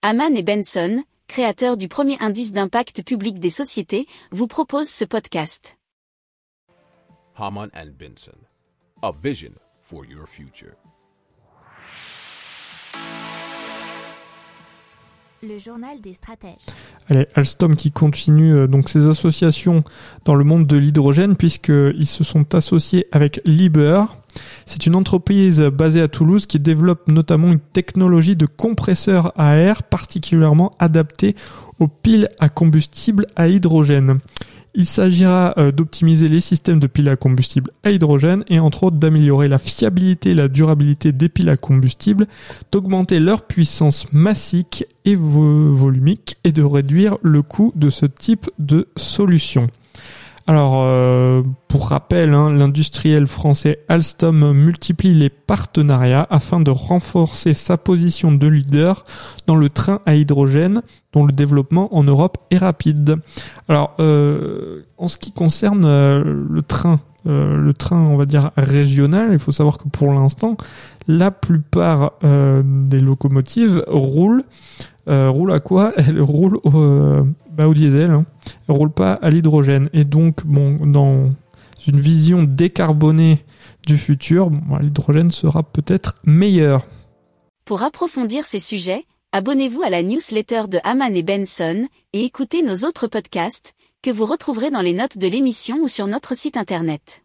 Haman et Benson, créateurs du premier indice d'impact public des sociétés, vous proposent ce podcast. Haman and Benson, a vision for your future. Le journal des stratèges. Allez, Alstom qui continue euh, donc ses associations dans le monde de l'hydrogène puisqu'ils se sont associés avec Liber. C'est une entreprise basée à Toulouse qui développe notamment une technologie de compresseur à air particulièrement adaptée aux piles à combustible à hydrogène. Il s'agira euh, d'optimiser les systèmes de piles à combustible à hydrogène et entre autres d'améliorer la fiabilité et la durabilité des piles à combustible, d'augmenter leur puissance massique et volumique et de réduire le coût de ce type de solution. Alors, euh, pour rappel, hein, l'industriel français Alstom multiplie les partenariats afin de renforcer sa position de leader dans le train à hydrogène, dont le développement en Europe est rapide. Alors, euh, en ce qui concerne euh, le train, le train, on va dire régional, il faut savoir que pour l'instant, la plupart des locomotives roulent. Roulent à quoi Elles roulent au, bah, au diesel, hein, ne roule pas à l'hydrogène. Et donc, bon, dans une vision décarbonée du futur, l'hydrogène sera peut-être meilleur. Pour approfondir ces sujets, abonnez-vous à la newsletter de Haman et Benson et écoutez nos autres podcasts que vous retrouverez dans les notes de l'émission ou sur notre site internet.